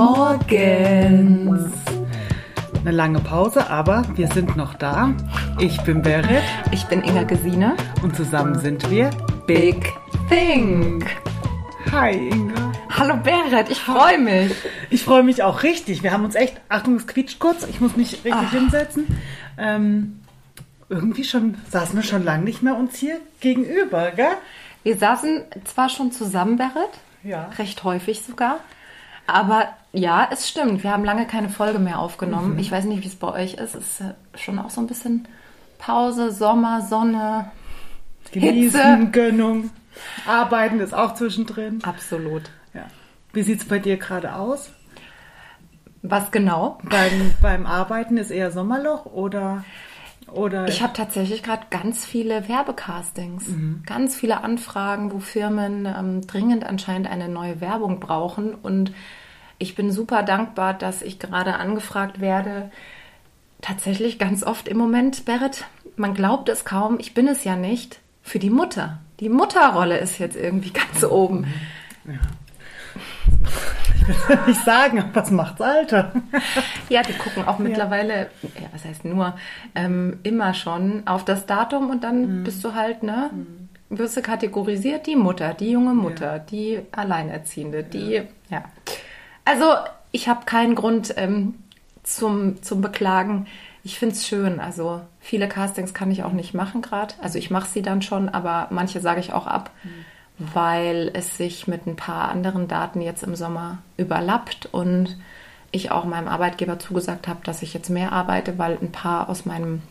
Morgens. Eine lange Pause, aber wir sind noch da. Ich bin Berit. Ich bin Inga Gesine. Und zusammen sind wir Big Think. Hi Inga. Hallo Berit, ich freue mich. Ich freue mich auch richtig. Wir haben uns echt, Achtung, es quietscht kurz, ich muss mich richtig Ach. hinsetzen. Ähm, irgendwie schon, saßen wir schon lange nicht mehr uns hier gegenüber, gell? Wir saßen zwar schon zusammen, Berit, Ja. recht häufig sogar, aber ja, es stimmt, wir haben lange keine Folge mehr aufgenommen. Ich weiß nicht, wie es bei euch ist. Es ist äh, schon auch so ein bisschen Pause, Sommer, Sonne. Genießen, Hitze. Gönnung. Arbeiten ist auch zwischendrin. Absolut. Ja. Wie sieht es bei dir gerade aus? Was genau? Beim, beim Arbeiten ist eher Sommerloch oder, oder Ich habe tatsächlich gerade ganz viele Werbecastings, ganz viele Anfragen, wo Firmen ähm, dringend anscheinend eine neue Werbung brauchen. Und ich bin super dankbar, dass ich gerade angefragt werde. Tatsächlich ganz oft im Moment, Berit, man glaubt es kaum, ich bin es ja nicht, für die Mutter. Die Mutterrolle ist jetzt irgendwie ganz oben. ich will nicht sagen, aber was macht's Alter? Ja, die gucken auch mittlerweile, ja, was heißt nur, ähm, immer schon auf das Datum und dann bist du halt, ne, wirst du kategorisiert, die Mutter, die junge Mutter, die Alleinerziehende, die, ja. Also, ich habe keinen Grund ähm, zum, zum Beklagen. Ich finde es schön. Also, viele Castings kann ich auch nicht machen gerade. Also, ich mache sie dann schon, aber manche sage ich auch ab, weil es sich mit ein paar anderen Daten jetzt im Sommer überlappt und ich auch meinem Arbeitgeber zugesagt habe, dass ich jetzt mehr arbeite, weil ein paar aus meinem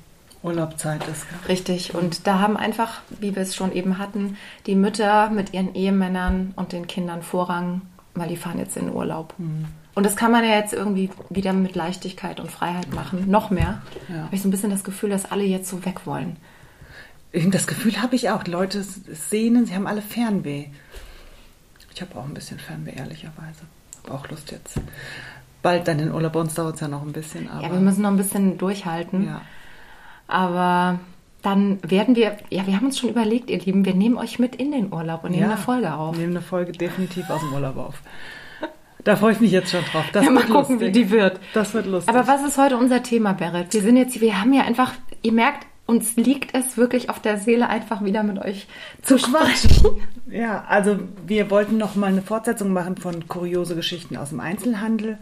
Urlaubzeit ist. richtig und da haben einfach, wie wir es schon eben hatten, die Mütter mit ihren Ehemännern und den Kindern Vorrang, weil die fahren jetzt in Urlaub. Und das kann man ja jetzt irgendwie wieder mit Leichtigkeit und Freiheit machen, noch mehr. Ja. Habe ich so ein bisschen das Gefühl, dass alle jetzt so weg wollen. Das Gefühl habe ich auch. Die Leute sehnen, sie haben alle Fernweh. Ich habe auch ein bisschen Fernweh, ehrlicherweise. Habe auch Lust jetzt. Bald dann in Urlaub. Bei uns dauert es ja noch ein bisschen. Aber ja, wir müssen noch ein bisschen durchhalten. Ja. Aber dann werden wir, ja, wir haben uns schon überlegt, ihr Lieben, wir nehmen euch mit in den Urlaub und nehmen Ja, eine Folge auf. Nehmen eine Folge definitiv aus dem Urlaub auf. Da freue ich mich jetzt schon drauf. Das Ja, mal gucken, lustig. wie die wird. Das wird lustig. Aber was ist heute unser Thema, Berit? Wir sind jetzt, wir haben ja einfach, ihr merkt, uns liegt es wirklich auf der Seele, einfach wieder mit euch zu sprechen. Ja, also wir wollten noch mal eine Fortsetzung machen von kuriose Geschichten aus dem Einzelhandel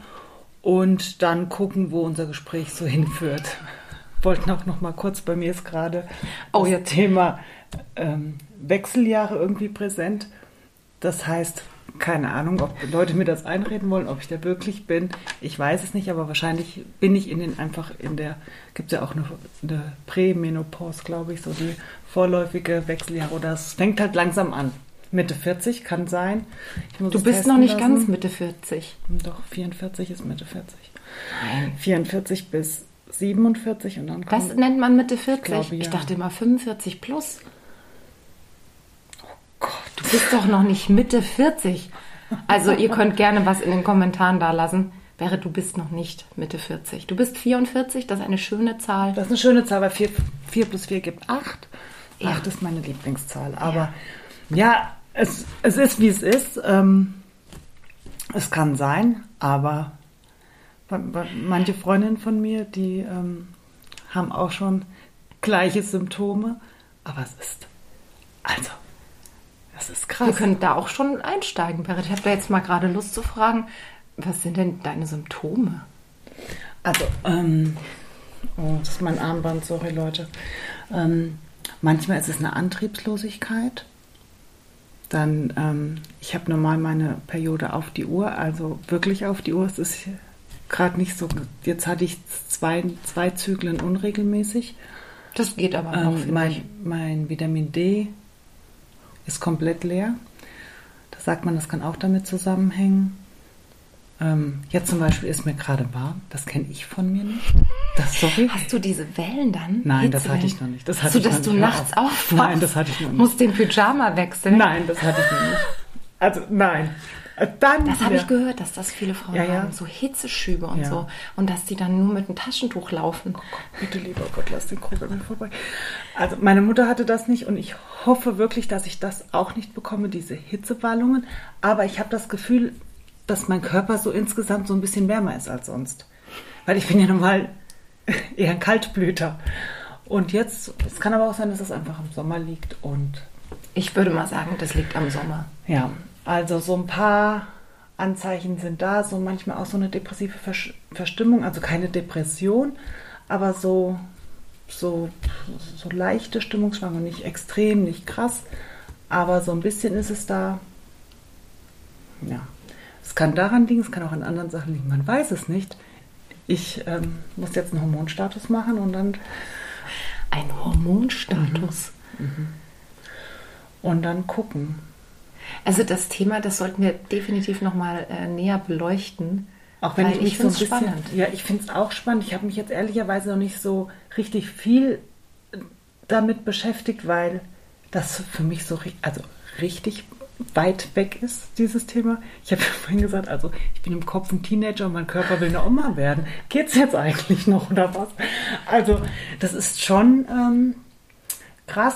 und dann gucken, wo unser Gespräch so hinführt. Wollten auch noch mal kurz, bei mir ist gerade Oh, das jetzt. Thema ähm, Wechseljahre irgendwie präsent. Das heißt, keine Ahnung, ob Leute mir das einreden wollen, ob ich da wirklich bin. Ich weiß es nicht, aber wahrscheinlich bin ich in den einfach in der, gibt es ja auch eine, eine Prämenopause, glaube ich, so die vorläufige Wechseljahre oder es fängt halt langsam an. Mitte 40 kann sein. Du bist noch nicht lassen. ganz Mitte 40. Doch, 44 ist Mitte 40. Nein. 44 bis 47 und dann kommt... nennt man Mitte 40? glaube, Ich ja. dachte immer 45 plus. Gott, Du bist doch noch nicht Mitte 40. Also ihr könnt gerne was in den Kommentaren da lassen. Wäre, du bist noch nicht Mitte 40. Du bist 44, das ist eine schöne Zahl. Das ist eine schöne Zahl, weil 4, 4 plus 4 gibt 8. Ja. 8 ist meine Lieblingszahl. Aber ja, es, es ist, wie es ist. Ähm, es kann sein, aber manche Freundinnen von mir, die ähm, haben auch schon gleiche Symptome. Aber es ist, also, das ist krass. Wir können da auch schon einsteigen, Berit. Ich habe da jetzt mal gerade Lust zu fragen, was sind denn deine Symptome? Also, ähm, oh, das ist mein Armband, sorry Leute. Ähm, manchmal ist es eine Antriebslosigkeit. Dann, ähm, ich habe normal meine Periode auf die Uhr, also wirklich auf die Uhr. Es ist gerade nicht so. Jetzt hatte ich zwei, zwei Zyklen unregelmäßig. Das geht aber noch, Ähm, mein, mein Vitamin D ist komplett leer. Da sagt man, das kann auch damit zusammenhängen. Ähm, jetzt zum Beispiel ist mir gerade warm. Das kenne ich von mir nicht. Das, sorry. Hast du diese Wellen dann? Nein, das hatte ich noch nicht. Das hatte so, ich dass noch du nicht. Nachts auf. aufwachst? Nein, das hatte ich noch nicht. Musst den Pyjama wechseln? Nein, das hatte ich noch nicht. Also nein. Dann Das habe ich gehört, dass das viele Frauen Ja, ja. haben, so Hitzeschübe und Ja. so. Und dass die dann nur mit einem Taschentuch laufen. Bitte lieber Gott, lass den Krug an mir vorbei. Also meine Mutter hatte das nicht und ich hoffe wirklich, dass ich das auch nicht bekomme, diese Hitzewallungen. Aber ich habe das Gefühl, dass mein Körper so insgesamt so ein bisschen wärmer ist als sonst. Weil ich bin ja normal eher ein Kaltblüter. Und jetzt, es kann aber auch sein, dass es einfach im Sommer liegt und. Ich würde mal sagen, das liegt am Sommer. Ja, also so ein paar Anzeichen sind da, so manchmal auch so eine depressive Verstimmung, also keine Depression, aber so, so, so leichte Stimmungsschwankungen, nicht extrem, nicht krass, aber so ein bisschen ist es da. Ja, es kann daran liegen, es kann auch an anderen Sachen liegen, man weiß es nicht. Ich ähm, muss jetzt einen Hormonstatus machen und dann. Ein Hormonstatus? Mhm. Mhm. Und dann gucken. Also das Thema, das sollten wir definitiv nochmal äh, näher beleuchten. Auch wenn ich mich so ein bisschen, spannend. Ja, ich finde es auch spannend. Ich habe mich jetzt ehrlicherweise noch nicht so richtig viel damit beschäftigt, weil das für mich so also richtig weit weg ist, dieses Thema. Ich habe vorhin gesagt, also ich bin im Kopf ein Teenager und mein Körper will eine Oma werden. Geht's jetzt eigentlich noch oder was? Also das ist schon ähm, krass.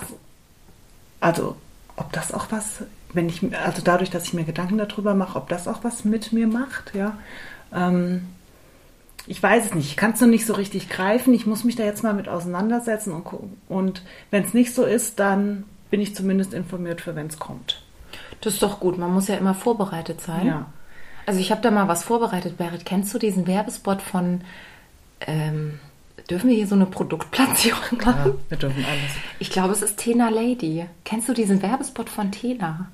Also ob das auch was, wenn ich, also dadurch, dass ich mir Gedanken darüber mache, ob das auch was mit mir macht, ja. Ähm, ich weiß es nicht, ich kann es noch nicht so richtig greifen. Ich muss mich da jetzt mal mit auseinandersetzen und, und wenn es nicht so ist, dann bin ich zumindest informiert für, wenn es kommt. Das ist doch gut, man muss ja immer vorbereitet sein. Ja. Also ich habe da mal was vorbereitet, Berit. Kennst du diesen Werbespot von, ähm, dürfen wir hier so eine Produktplatzierung machen? Ja, wir dürfen alles. Ich glaube, es ist Tena Lady. Kennst du diesen Werbespot von Tena?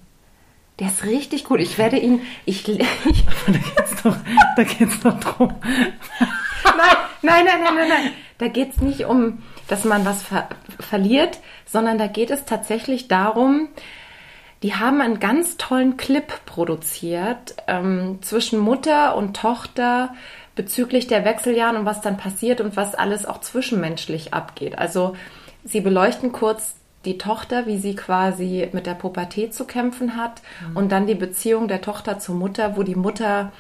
Der ist richtig gut. Ich werde ihn. Ich, ich da geht's doch, da geht's doch drum. Nein, nein, nein, nein, nein, nein. Da geht es nicht um, dass man was ver verliert, sondern da geht es tatsächlich darum, die haben einen ganz tollen Clip produziert ähm, zwischen Mutter und Tochter bezüglich der Wechseljahren und was dann passiert und was alles auch zwischenmenschlich abgeht. Also sie beleuchten kurz die Tochter, wie sie quasi mit der Pubertät zu kämpfen hat mhm. und dann die Beziehung der Tochter zur Mutter, wo die Mutter,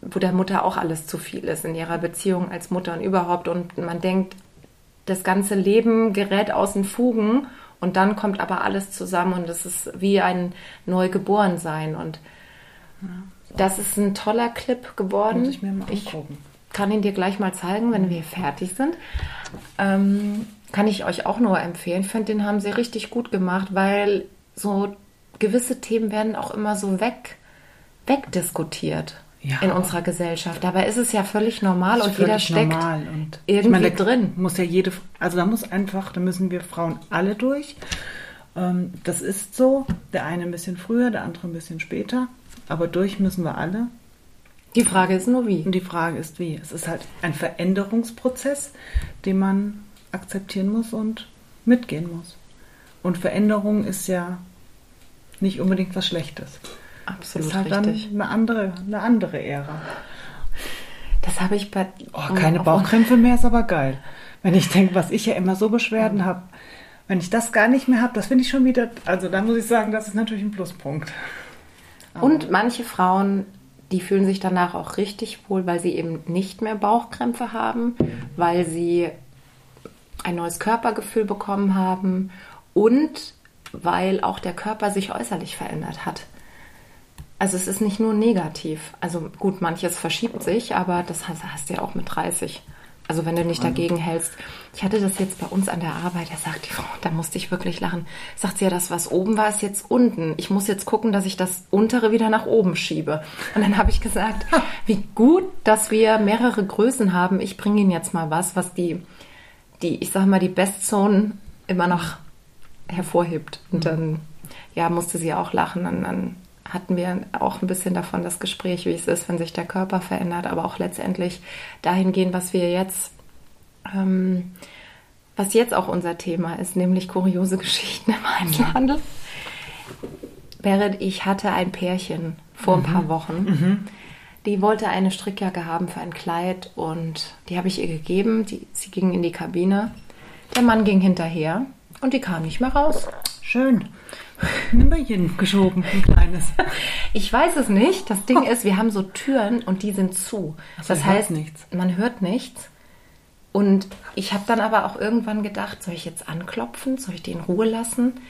wo der Mutter auch alles zu viel ist in ihrer Beziehung als Mutter und überhaupt und man denkt, das ganze Leben gerät aus den Fugen und dann kommt aber alles zusammen und es ist wie ein Neugeborensein und ja, das ist ein toller Clip geworden. Muss ich mir mal angucken. Ich kann ihn dir gleich mal zeigen, wenn wir fertig sind. Ähm, kann ich euch auch nur empfehlen. Ich finde, den haben sie richtig gut gemacht, weil so gewisse Themen werden auch immer so weg, wegdiskutiert ja. in unserer Gesellschaft. Dabei ist es ja völlig normal und jeder steckt und irgendwie meine, drin. Muss ja jede, also da muss einfach, da müssen wir Frauen alle durch. Ähm, das ist so. Der eine ein bisschen früher, der andere ein bisschen später. Aber durch müssen wir alle. Die Frage ist nur wie. Und die Frage ist wie. Es ist halt ein Veränderungsprozess, den man akzeptieren muss und mitgehen muss. Und Veränderung ist ja nicht unbedingt was Schlechtes. Absolut ist halt richtig. dann eine andere, eine andere Ära. Das habe ich bei. Oh, keine Bauchkrämpfe mehr ist aber geil. Wenn ich denke, was ich ja immer so Beschwerden habe, wenn ich das gar nicht mehr habe, das finde ich schon wieder. Also da muss ich sagen, das ist natürlich ein Pluspunkt. Und manche Frauen, die fühlen sich danach auch richtig wohl, weil sie eben nicht mehr Bauchkrämpfe haben, weil sie ein neues Körpergefühl bekommen haben und weil auch der Körper sich äußerlich verändert hat. Also es ist nicht nur negativ. Also gut, manches verschiebt sich, aber das hast, hast du ja auch mit 30. Also wenn du nicht dagegen hältst. Ich hatte das jetzt bei uns an der Arbeit, da sagt die Frau, da musste ich wirklich lachen. Sagt sie ja, das, was oben war, ist jetzt unten. Ich muss jetzt gucken, dass ich das untere wieder nach oben schiebe. Und dann habe ich gesagt, wie gut, dass wir mehrere Größen haben. Ich bringe Ihnen jetzt mal was, was die die, ich sag mal, die Bestzone immer noch hervorhebt. Und dann, ja, musste sie auch lachen. Und dann hatten wir auch ein bisschen davon das Gespräch, wie es ist, wenn sich der Körper verändert, aber auch letztendlich dahin gehen, was wir jetzt, ähm, was jetzt auch unser Thema ist, nämlich kuriose Geschichten im Einzelhandel. Berit, ich hatte ein Pärchen vor mhm. ein paar mhm. Wochen. Mhm. Die wollte eine Strickjacke haben für ein Kleid und die habe ich ihr gegeben. Die, sie ging in die Kabine. Der Mann ging hinterher und die kam nicht mehr raus. Schön. Nimmerchen geschoben, ein kleines. Ich weiß es nicht. Das Ding ist, wir haben so Türen und die sind zu. Also das heißt, nichts. man hört nichts. Und ich habe dann aber auch irgendwann gedacht, soll ich jetzt anklopfen? Soll ich die in Ruhe lassen?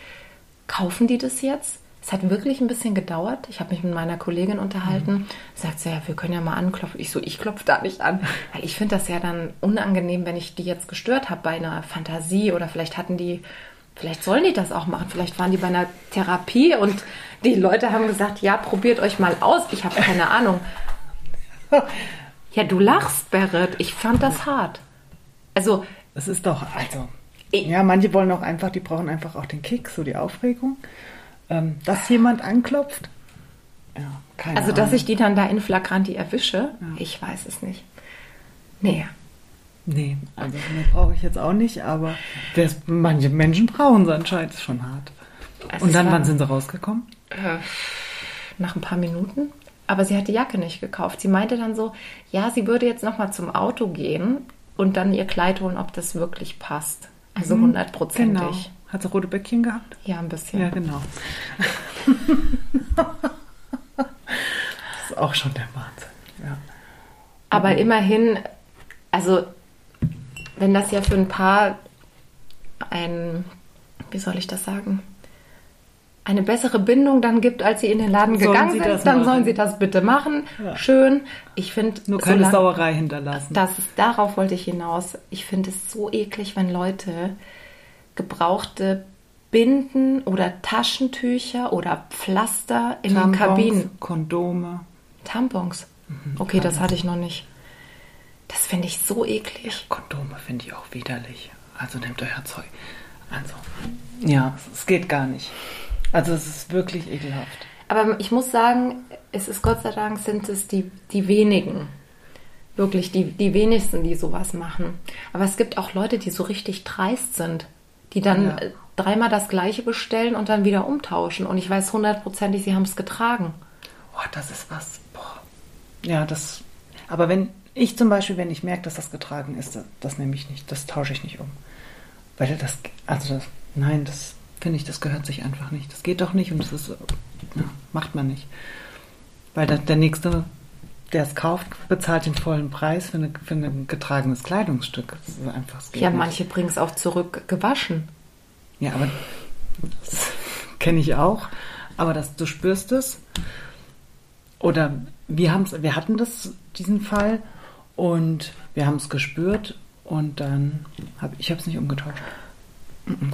Kaufen die das jetzt? Es hat wirklich ein bisschen gedauert. Ich habe mich mit meiner Kollegin unterhalten. Mhm. Sagt sie, ja, wir können ja mal anklopfen. Ich so, ich klopfe da nicht an. Weil ich finde das ja dann unangenehm, wenn ich die jetzt gestört habe bei einer Fantasie oder vielleicht hatten die, vielleicht sollen die das auch machen. Vielleicht waren die bei einer Therapie und die Leute haben gesagt, ja, probiert euch mal aus. Ich habe keine Ahnung. Ja, du lachst, Berit. Ich fand das hart. Also. Es ist doch, also. Ja, manche wollen auch einfach, die brauchen einfach auch den Kick, so die Aufregung ähm, dass jemand anklopft. Ja, keine also, Ahnung. dass ich die dann da in Flagranti erwische, ja. ich weiß es nicht. Nee. Nee, also mehr brauche ich jetzt auch nicht, aber das, manche Menschen brauchen es anscheinend, ist schon hart. Also Und dann, war, wann sind sie rausgekommen? Äh, nach ein paar Minuten. Aber sie hat die Jacke nicht gekauft. Sie meinte dann so, ja, sie würde jetzt nochmal zum Auto gehen und dann ihr Kleid holen, ob das wirklich passt. Also mhm, hundertprozentig. Genau. Hat sie rote Bäckchen gehabt? Ja, ein bisschen. Ja, genau. das ist auch schon der Wahnsinn. Ja. Aber mhm. immerhin, also wenn das ja für ein Paar ein, wie soll ich das sagen, eine bessere Bindung dann gibt, als sie in den Laden sollen gegangen sind, dann machen. sollen sie das bitte machen. Ja. Schön. Ich finde nur keine solange, Sauerei hinterlassen. Das ist, darauf wollte ich hinaus. Ich finde es so eklig, wenn Leute gebrauchte Binden oder Taschentücher oder Pflaster in Tampons, den Kabinen. Kondome. Tampons. Mhm, okay, das hatte ich noch nicht. Das finde ich so eklig. Ja, Kondome finde ich auch widerlich. Also nehmt euer Zeug. Also, ja, es geht gar nicht. Also es ist wirklich ekelhaft. Aber ich muss sagen, es ist Gott sei Dank sind es die, die wenigen. Wirklich die, die wenigsten, die sowas machen. Aber es gibt auch Leute, die so richtig dreist sind die dann ja. dreimal das gleiche bestellen und dann wieder umtauschen. Und ich weiß hundertprozentig, sie haben es getragen. Oh, das ist was. Boah. Ja, das. Aber wenn ich zum Beispiel, wenn ich merke, dass das getragen ist, das, das nehme ich nicht, das tausche ich nicht um. Weil das, also das, nein, das finde ich, das gehört sich einfach nicht. Das geht doch nicht und das ist, ja, macht man nicht. Weil der, der nächste, der es kauft, bezahlt den vollen Preis für, eine, für ein getragenes Kleidungsstück. Das ist einfach, ja, nicht. manche bringen es auch zurück gewaschen. Ja, aber das kenne ich auch. Aber das, du spürst es. Oder wir, haben's, wir hatten das, diesen Fall und wir haben es gespürt und dann habe ich es nicht umgetauscht.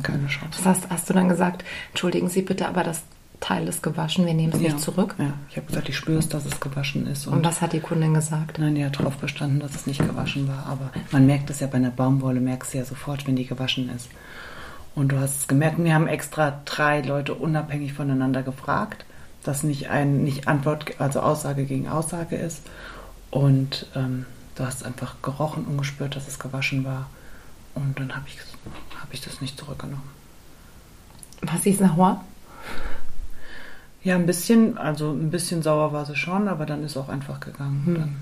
Keine Chance. Was hast, hast du dann gesagt, entschuldigen Sie bitte, aber das Teil ist gewaschen, wir nehmen es ja. nicht zurück? Ja, ich habe gesagt, ich spüre es, dass es gewaschen ist. Und, und, was hat die Kundin gesagt? Nein, die hat darauf bestanden, dass es nicht gewaschen war. Aber man merkt es ja bei einer Baumwolle, merkst du ja sofort, wenn die gewaschen ist. Und du hast es gemerkt, wir haben extra drei Leute unabhängig voneinander gefragt, dass nicht ein nicht Antwort, also Aussage gegen Aussage ist. Und ähm, du hast einfach gerochen und gespürt, dass es gewaschen war. Und dann habe ich, hab ich das nicht zurückgenommen. Was ist sauer? Ja, ein bisschen, also ein bisschen sauer war sie schon, aber dann ist auch einfach gegangen. Hm.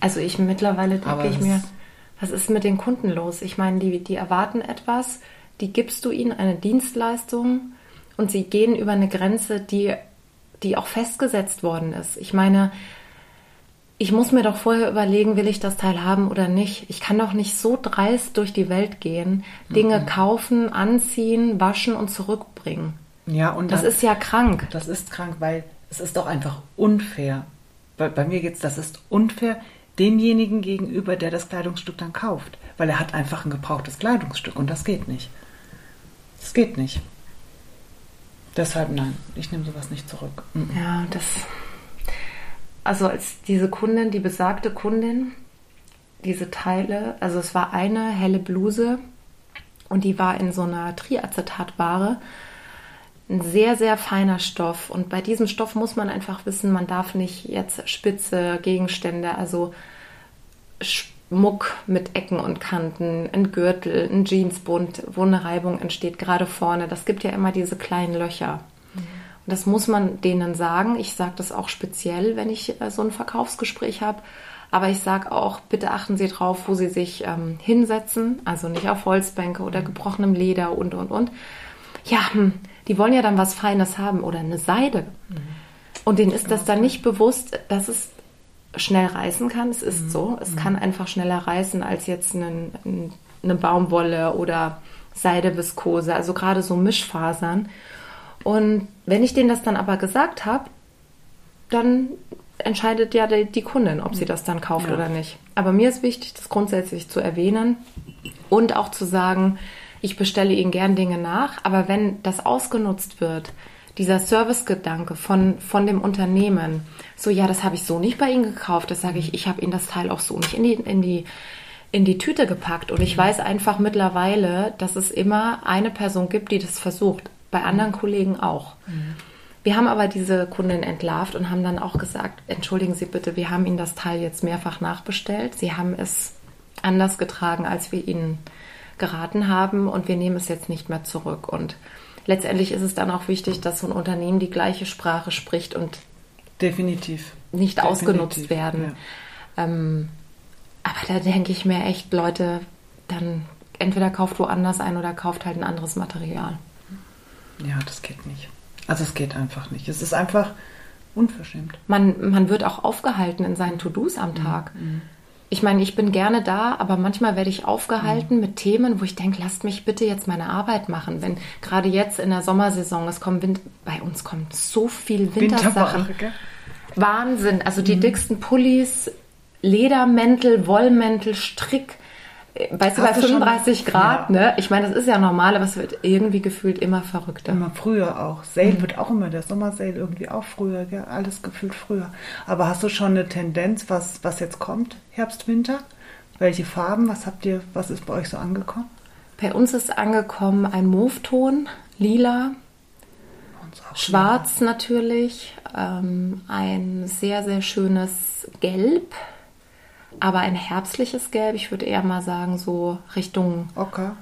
Also ich mittlerweile denke ich mir, was ist mit den Kunden los? Ich meine, die, die erwarten etwas, die gibst du ihnen eine Dienstleistung und sie gehen über eine Grenze, die, die auch festgesetzt worden ist. Ich meine, ich muss mir doch vorher überlegen, will ich das Teil haben oder nicht. Ich kann doch nicht so dreist durch die Welt gehen, Dinge mhm. kaufen, anziehen, waschen und zurückbringen. Ja, und das dann, ist ja krank. Das ist krank, weil es ist doch einfach unfair. Bei, bei mir geht's, das ist unfair demjenigen gegenüber, der das Kleidungsstück dann kauft, weil er hat einfach ein gebrauchtes Kleidungsstück und das geht nicht. Das geht nicht. Deshalb nein, ich nehme sowas nicht zurück. Mhm. Ja, das. Also als diese Kundin, die besagte Kundin, diese Teile, also es war eine helle Bluse und die war in so einer Triacetatware ein sehr, sehr feiner Stoff. Und bei diesem Stoff muss man einfach wissen, man darf nicht jetzt spitze Gegenstände, also Schmuck mit Ecken und Kanten, ein Gürtel, ein Jeansbund, wo eine Reibung entsteht, gerade vorne. Das gibt ja immer diese kleinen Löcher. Mhm. Und das muss man denen sagen. Ich sage das auch speziell, wenn ich äh, so ein Verkaufsgespräch habe. Aber ich sage auch, bitte achten Sie drauf, wo Sie sich ähm, hinsetzen. Also nicht auf Holzbänke oder gebrochenem Leder und, und, und. Ja, hm, die wollen ja dann was Feines haben oder eine Seide. Mhm. Und denen ist das dann nicht bewusst, dass es schnell reißen kann. Es ist mhm. so. Es mhm. kann einfach schneller reißen als jetzt eine, eine Baumwolle oder Seide, Viskose, also gerade so Mischfasern. Und wenn ich denen das dann aber gesagt habe, dann entscheidet ja die, die Kundin, ob sie das dann kauft Ja. oder nicht. Aber mir ist wichtig, das grundsätzlich zu erwähnen und auch zu sagen, ich bestelle Ihnen gern Dinge nach, aber wenn das ausgenutzt wird, dieser Servicegedanke von, von dem Unternehmen, so ja, das habe ich so nicht bei Ihnen gekauft, das sage ich, ich habe Ihnen das Teil auch so nicht in die, in die, in die Tüte gepackt. Und ich weiß einfach mittlerweile, dass es immer eine Person gibt, die das versucht. Bei anderen Kollegen auch. Wir haben aber diese Kundin entlarvt und haben dann auch gesagt, entschuldigen Sie bitte, wir haben Ihnen das Teil jetzt mehrfach nachbestellt. Sie haben es anders getragen, als wir Ihnen geraten haben und wir nehmen es jetzt nicht mehr zurück. Und letztendlich ist es dann auch wichtig, dass so ein Unternehmen die gleiche Sprache spricht und Definitiv. nicht Definitiv, ausgenutzt werden. Ähm, aber da denke ich mir echt, Leute, dann entweder kauft woanders ein oder kauft halt ein anderes Material. Ja. ja, das geht nicht. Also es geht einfach nicht. Es ist einfach unverschämt. Man, man wird auch aufgehalten in seinen To-Dos am Tag. Ich meine, ich bin gerne da, aber manchmal werde ich aufgehalten mit Themen, wo ich denke, lasst mich bitte jetzt meine Arbeit machen. Wenn gerade jetzt in der Sommersaison, es kommen Wind bei uns kommt so viel Wintersachen. Wahnsinn. Also die dicksten Pullis, Ledermäntel, Wollmäntel, Strick. Weißt du, bei Hast du schon- 35 Grad, Ja. ne? Ich meine, das ist ja normal, aber es wird irgendwie gefühlt immer verrückter. Immer früher auch. Sale wird auch immer, der Sommersale irgendwie auch früher, gell? alles gefühlt früher. Aber hast du schon eine Tendenz, was, was jetzt kommt? Herbst, Winter? Welche Farben? Was habt ihr, was ist bei euch so angekommen? Bei uns ist angekommen ein Mauveton, lila, schwarz natürlich, ähm, ein sehr, sehr schönes Gelb, aber ein herbstliches Gelb. Ich würde eher mal sagen, so Richtung, Ocker.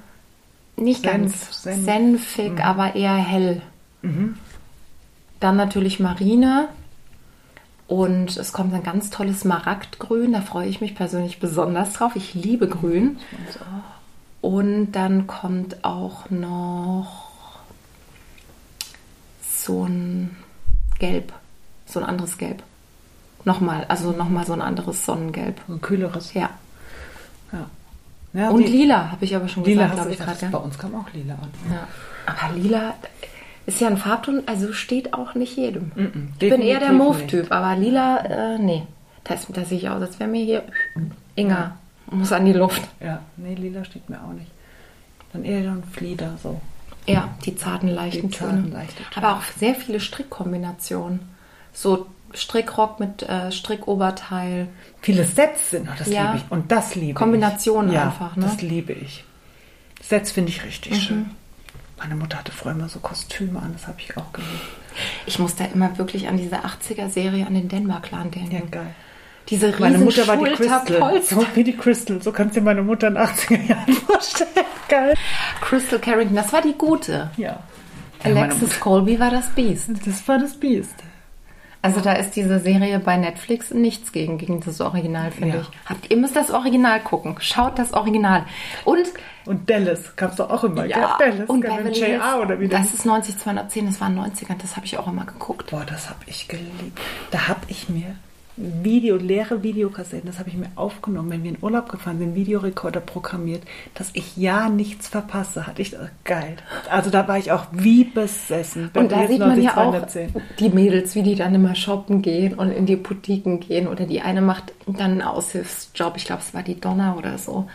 nicht Senf, ganz Senf. Mhm. senfig, aber eher hell. Dann natürlich Marine. Und es kommt ein ganz tolles Smaragdgrün, da freue ich mich persönlich besonders drauf. Ich liebe Grün. Und dann kommt auch noch so ein Gelb, so ein anderes Gelb. Nochmal, also nochmal so ein anderes Sonnengelb. So ein kühleres. Ja. Ja. ja Und lila, habe ich aber schon Lila gesagt, glaube ich gerade. Bei Ja. uns kam auch lila an. ja. Aber lila ist ja ein Farbton, also steht auch nicht jedem. Mhm, ich bin eher der Mauve-Typ, aber lila, äh, nee. Das, das sehe ich aus, als wäre mir hier Inga, muss an die Luft. Ja, nee, lila steht mir auch nicht. Dann eher so ein Flieder, so. Ja, die zarten, leichten Die zarten, Töne. leichten Töne. Aber auch sehr viele Strickkombinationen. So Strickrock mit äh, Strickoberteil. Viele Sets sind, oh, das Ja. liebe ich. Und das liebe Kombinationen ich. Ja, einfach, ne? das liebe ich. Sets finde ich richtig schön. Meine Mutter hatte früher immer so Kostüme an, das habe ich auch geliebt. Ich muss da immer wirklich an diese 80er-Serie, an den Denmark-Clan denken. Ja, geil. Diese riesen Meine Mutter war die Crystal. So wie die Crystal. So kannst du dir meine Mutter in den 80er Jahren vorstellen. Geil. Crystal Carrington, das war die gute. Ja. Alexis Colby war das. Mutter- Das war das Biest. Also da ist diese Serie bei Netflix nichts gegen, gegen das Original, finde Ja. ich. Habt, ihr müsst das Original gucken. Schaut das Original. Und Und Dallas gab's doch auch immer. ja, gell? Dallas, und Beverly JR oder wie das ist 90210, das war 90er, das habe ich auch immer geguckt. Boah, das habe ich geliebt. Da habe ich mir Video, leere Videokassetten, das habe ich mir aufgenommen, wenn wir in Urlaub gefahren sind, Videorekorder programmiert, dass ich ja nichts verpasse. Hatte ich das geil. Also da war ich auch wie besessen. Und da sieht man ja auch 210. die Mädels, wie die dann immer shoppen gehen und in die Boutiquen gehen. Oder die eine macht dann einen Aushilfsjob. Ich glaube, es war die Donna oder so.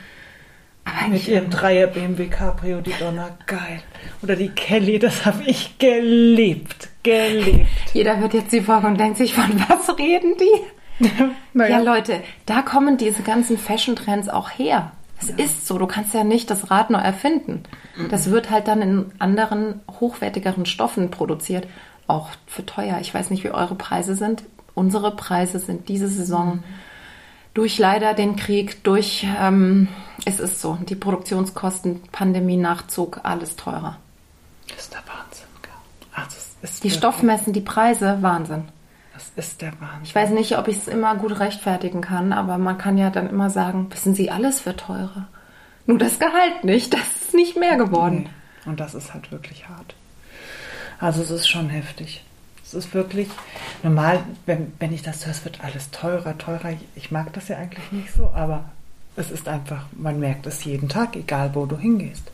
Aber Mit ihrem Dreier BMW Cabrio, die Donner, geil. Oder die Kelly, das habe ich geliebt. Geliebt. jeder hört jetzt die Folge und denkt sich, von was reden die? naja, Ja, Leute, da kommen diese ganzen Fashion-Trends auch her. Es ist so, du kannst ja nicht das Rad neu erfinden. Das wird halt dann in anderen, hochwertigeren Stoffen produziert, auch für teuer. Ich weiß nicht, wie eure Preise sind. Unsere Preise sind diese Saison durch leider den Krieg, durch, ähm, es ist so, die Produktionskosten, Pandemie, Nachzug, alles teurer. das ist der Wahnsinn. gell. Also, es ist Die Stoffmessen, die Preise, Wahnsinn. Das ist der Wahnsinn. Ich weiß nicht, ob ich es immer gut rechtfertigen kann, aber man kann ja dann immer sagen, wissen Sie, alles wird teurer. Nur das Gehalt nicht, das ist nicht mehr geworden. Nee. Und das ist halt wirklich hart. Also es ist schon heftig. Es ist wirklich normal, wenn, wenn ich das höre, es wird alles teurer, teurer. Ich mag das ja eigentlich nicht so, aber es ist einfach, man merkt es jeden Tag, egal wo du hingehst.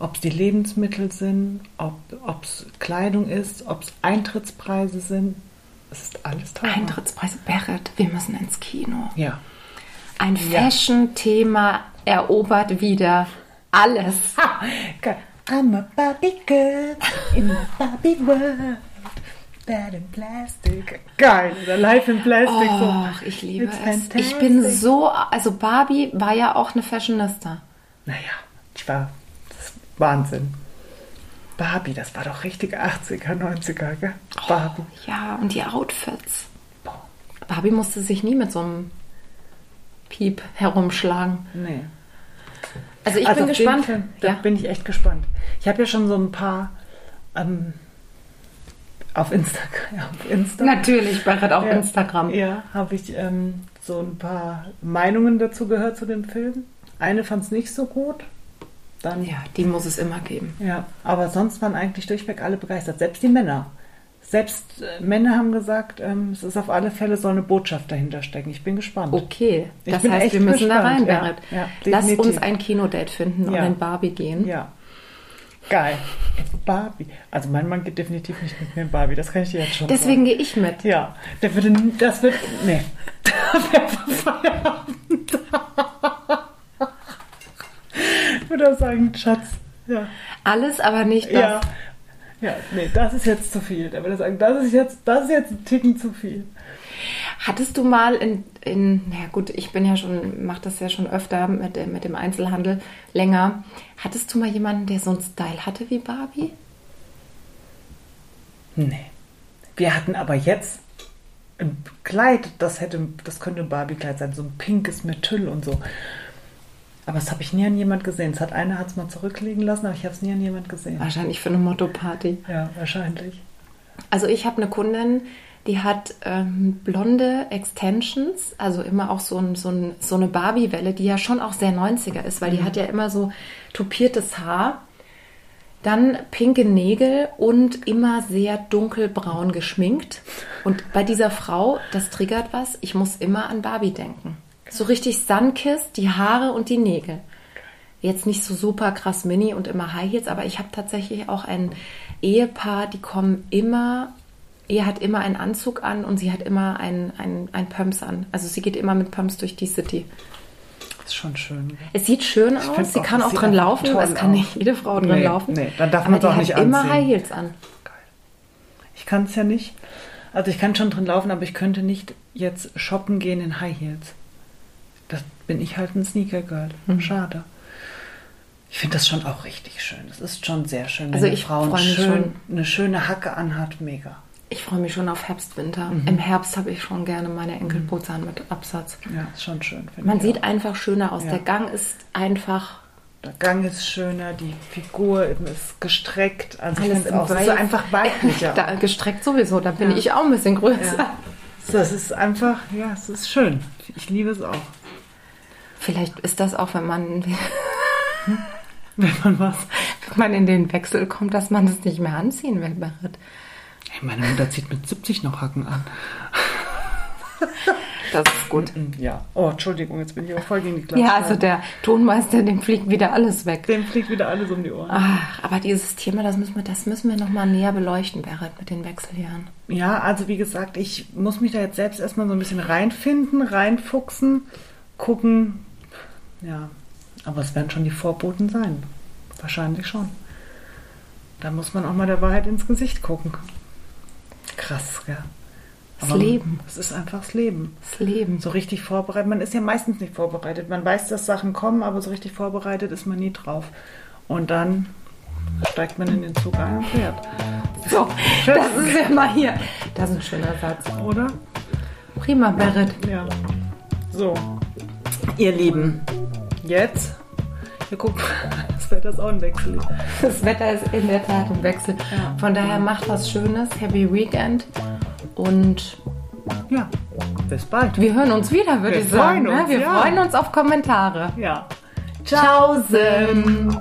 Ob es die Lebensmittel sind, ob es Kleidung ist, ob es Eintrittspreise sind. Es ist alles teuer. Eintrittspreise, Berit, wir müssen ins Kino. Ja. Ein Ja. Fashion-Thema erobert wieder alles. Ha. I'm a Barbie girl in a Barbie world. That in plastic. Geil, oder Life in Plastic. Och, ich liebe It's es. Ich bin fantastic. so, also Barbie war ja auch eine Fashionista. Naja, ich war Wahnsinn. Barbie, das war doch richtig 80er, 90er, gell? Barbie. Ja, und die Outfits. Boah, Barbie musste sich nie mit so einem Piep herumschlagen. nee. Also ich Also bin gespannt. Film, da Ja. bin ich echt gespannt. Ich habe ja schon so ein paar ähm, auf Instagram. Auf Insta. Natürlich, Berit auf Ja. Instagram. Ja, habe ich ähm, so ein paar Meinungen dazu gehört zu dem Film. Eine fand es nicht so gut. Dann, Ja, die muss es immer geben. ja, aber sonst waren eigentlich durchweg alle begeistert. Selbst die Männer. Selbst äh, Männer haben gesagt, ähm, es ist auf alle Fälle so eine Botschaft dahinter stecken. Ich bin gespannt. Okay, Ich das heißt, wir müssen da rein, gespannt. Ja, Berit. ja, Lass uns ein Kinodate finden und Ja. in Barbie gehen. Ja. Geil. Barbie. Also mein Mann geht definitiv nicht mit mir in Barbie, das kann ich dir jetzt schon Deswegen gehe ich mit. sagen. Ja, der würde, das wird, nee. Da wäre Feierabend. Ich würde auch sagen, Schatz, ja. Alles, aber nicht das. Ja. Ja, nee, das ist jetzt zu viel. Der würde sagen, das ist jetzt, das ist jetzt ein Ticken zu viel. Hattest du mal in, in, na gut, ich bin ja schon, mach das ja schon öfter mit, dem- mit dem Einzelhandel länger. Hattest du mal jemanden, der so einen Style hatte wie Barbie? Nee. Wir hatten aber jetzt ein Kleid, das hätte, das könnte ein Barbie-Kleid sein, so ein pinkes mit Tüll und so. Aber das habe ich nie an jemand gesehen. Es hat einer hat es mal zurücklegen lassen, aber ich habe es nie an jemand gesehen. Wahrscheinlich für eine Motto-Party. Ja, wahrscheinlich. Also ich habe eine Kundin, die hat ähm, blonde Extensions, also immer auch so, ein, so, ein, so eine Barbie-Welle, die ja schon auch sehr 90er ist, weil die hat ja immer so tupiertes Haar, dann pinke Nägel und immer sehr dunkelbraun geschminkt. Und bei dieser Frau, das triggert was, ich muss immer an Barbie denken. So richtig Sunkissed, die Haare und die Nägel. Jetzt nicht so super krass mini und immer High Heels, aber ich habe tatsächlich auch ein Ehepaar, die kommen immer, er hat immer einen Anzug an und sie hat immer ein, ein, ein Pumps an. Also sie geht immer mit Pumps durch die City. Das ist schon schön. Es sieht schön aus, find sie auch, kann auch drin laufen, toll es kann aus. nicht jede Frau drin Nee, laufen. nee, dann darf aber man's die auch hat nicht immer anziehen. High Heels an. Ich kann es ja nicht. Also ich kann schon drin laufen, aber ich könnte nicht jetzt shoppen gehen in High Heels. Das bin ich halt ein Sneaker-Girl. Mhm. Schade. Ich finde das schon auch richtig schön. Es ist schon sehr schön, wenn Also ich Frau freu mich schön, schon. eine schöne Hacke anhat. Mega. Ich freue mich schon auf Herbst, Winter. Mhm. Im Herbst habe ich schon gerne meine Enkelputze an mit Absatz. Ja, ist schon schön. Man ich sieht auch. einfach schöner aus. Ja. Der Gang ist einfach Der Gang ist schöner, die Figur ist gestreckt. Also ich alles im auch, es ist Weiß. so einfach weiblicher. da, gestreckt sowieso. Da bin Ja. ich auch ein bisschen größer. Ja. Das ist einfach, ja, es ist schön. Ich liebe es auch. Vielleicht ist das auch, wenn man, Wenn man was. wenn man in den Wechsel kommt, dass man es nicht mehr anziehen will, Berit. Hey, meine Mutter zieht mit 70 noch Hacken an. Das ist gut. Ja. Oh, Entschuldigung, jetzt bin ich auch voll gegen die Glas. Ja, also der Tonmeister, dem fliegt wieder alles weg. Dem fliegt wieder alles um die Ohren. Ach, aber dieses Thema, das müssen wir, das müssen wir noch mal näher beleuchten, Berit, mit den Wechseljahren. Ja, also wie gesagt, ich muss mich da jetzt selbst erstmal so ein bisschen reinfinden, reinfuchsen, gucken. Ja, aber es werden schon die Vorboten sein. Wahrscheinlich schon. Da muss man auch mal der Wahrheit ins Gesicht gucken. Krass, ja. Das Leben. Es ist einfach das Leben. Das Leben. So richtig vorbereitet. Man ist ja meistens nicht vorbereitet. Man weiß, dass Sachen kommen, aber so richtig vorbereitet ist man nie drauf. Und dann steigt man in den Zug ein und fährt. So, das ist ja mal hier. Das ist ein schöner Satz. Oder? Prima, Berit. Ja. So. Ihr Lieben, jetzt. Wir gucken, das Wetter ist auch ein Wechsel. Das Wetter ist in der Tat im Wechsel. Ja. Von daher macht was Schönes. Happy Weekend. Und Ja, bis bald. wir hören uns wieder, würde ich sagen. freuen ne? uns, Wir ja. freuen uns auf Kommentare. Ja. Tschaußen.